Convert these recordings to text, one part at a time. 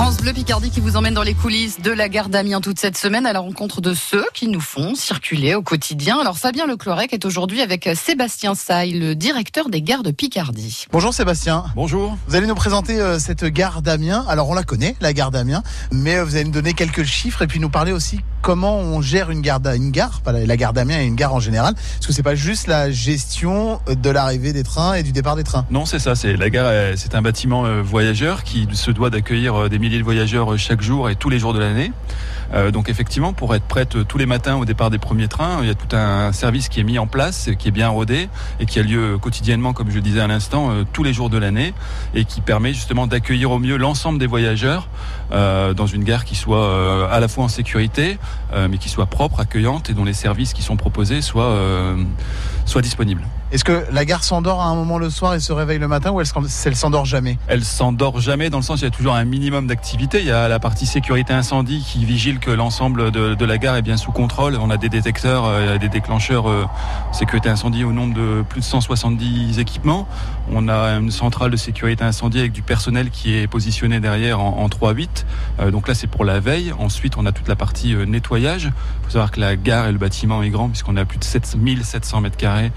France Bleu Picardie qui vous emmène dans les coulisses de la gare d'Amiens toute cette semaine à la rencontre de ceux qui nous font circuler au quotidien. Alors Fabien Leclorec est aujourd'hui avec Sébastien Saille, le directeur des gares de Picardie. Bonjour Sébastien. Bonjour. Vous allez nous présenter euh, cette gare d'Amiens. Alors on la connaît, la gare d'Amiens, mais euh, vous allez nous donner quelques chiffres et puis nous parler aussi comment on gère une gare, une gare, la gare d'Amiens et une gare en général, parce que c'est pas juste la gestion de l'arrivée des trains et du départ des trains. Non, c'est ça. C'est la gare. C'est un bâtiment euh, voyageur qui se doit d'accueillir des milliers de voyageurs chaque jour et tous les jours de l'année. Euh, donc effectivement, pour être prête tous les matins au départ des premiers trains, il y a tout un service qui est mis en place, qui est bien rodé et qui a lieu quotidiennement, comme je disais à l'instant, euh, tous les jours de l'année et qui permet justement d'accueillir au mieux l'ensemble des voyageurs euh, dans une gare qui soit à la fois en sécurité, mais qui soit propre, accueillante et dont les services qui sont proposés soient, soient disponibles. Est-ce que la gare s'endort à un moment le soir et se réveille le matin ou elle, s'endort jamais Elle s'endort jamais dans le sens où il y a toujours un minimum d'activité. Il y a la partie sécurité incendie qui vigile que l'ensemble de, la gare est bien sous contrôle. On a des détecteurs, euh, des déclencheurs euh, sécurité incendie au nombre de plus de 170 équipements. On a une centrale de sécurité incendie avec du personnel qui est positionné derrière en, 3-8. Euh, donc là c'est pour la veille. Ensuite on a toute la partie nettoyage. Il faut savoir que la gare et le bâtiment est grand puisqu'on a plus de 7700 mètres carrés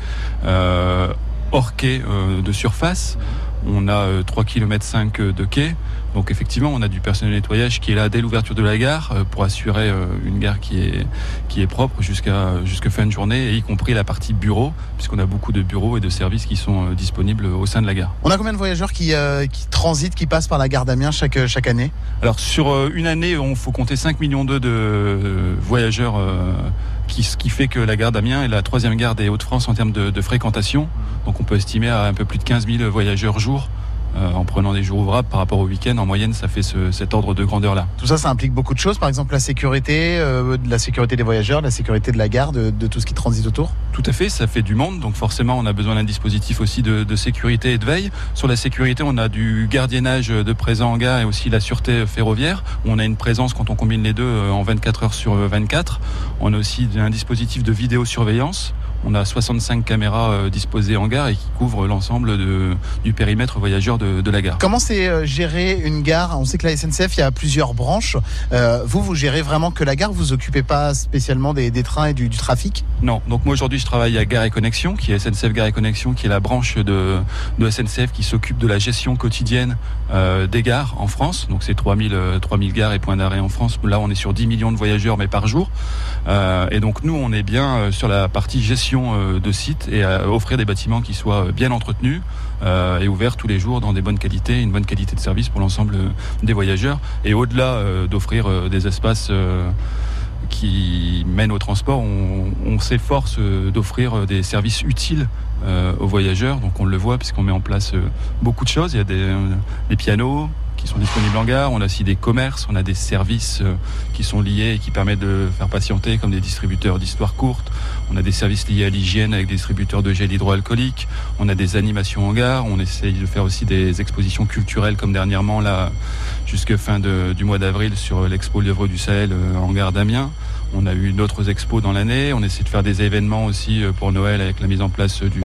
hors quai euh, de surface. On a 3 km 5 de quai. Donc effectivement, on a du personnel nettoyage qui est là dès l'ouverture de la gare euh, pour assurer une gare qui est, qui est propre jusqu'à fin de journée, et y compris la partie bureau, puisqu'on a beaucoup de bureaux et de services qui sont disponibles au sein de la gare. On a combien de voyageurs qui, qui transitent, qui passent par la gare d'Amiens chaque, chaque année? Alors sur une année, on faut compter 5 millions de voyageurs qui, ce qui fait que la gare d'Amiens est la troisième gare des Hauts-de-France en termes de, de, fréquentation. Donc on peut estimer à un peu plus de 15 000 voyageurs jour en prenant des jours ouvrables par rapport au week-end. En moyenne, ça fait ce, cet ordre de grandeur-là. Tout ça, ça implique beaucoup de choses. Par exemple, la sécurité, euh, la sécurité des voyageurs, la sécurité de la gare, de, de, tout ce qui transite autour. Tout à fait. Ça fait du monde. Donc forcément, on a besoin d'un dispositif aussi de, de, sécurité et de veille. Sur la sécurité, on a du gardiennage de présent en gare et aussi la sûreté ferroviaire. On a une présence quand on combine les deux euh, en 24 heures sur 24. On a aussi un dispositif de vidéosurveillance on a 65 caméras euh, disposées en gare et qui couvrent l'ensemble du périmètre voyageur de, la gare. Comment c'est euh, gérer une gare? On sait que la SNCF, il y a plusieurs branches. Euh, vous, vous gérez vraiment que la gare? Vous vous occupez pas spécialement des, trains et du, trafic? Non. Donc moi aujourd'hui, je travaille à Gare et Connexion, qui est SNCF Gare et Connexion, qui est la branche de, SNCF qui s'occupe de la gestion quotidienne des gares en France. Donc c'est 3000, 3000 gares et points d'arrêt en France. Là, on est sur 10 millions de voyageurs, mais par jour. et donc nous, on est bien sur la partie gestion euh, de sites et à offrir des bâtiments qui soient bien entretenus euh, et ouverts tous les jours dans des bonnes qualités, une bonne qualité de service pour l'ensemble des voyageurs. Et au-delà euh, d'offrir des espaces qui mènent au transport, on, s'efforce d'offrir des services utiles aux voyageurs. Donc on le voit puisqu'on met en place beaucoup de choses. Il y a des pianos, qui sont disponibles en gare. On a aussi des commerces, on a des services euh, qui sont liés et qui permettent de faire patienter, comme des distributeurs d'histoire courte. On a des services liés à l'hygiène avec des distributeurs de gel hydroalcoolique. On a des animations en gare. On essaye de faire aussi des expositions culturelles, comme dernièrement, là, jusque fin du mois d'avril, sur l'expo Lièvre du Sahel euh, en gare d'Amiens. On a eu d'autres expos dans l'année. On essaie de faire des événements aussi euh, pour Noël avec la mise en place du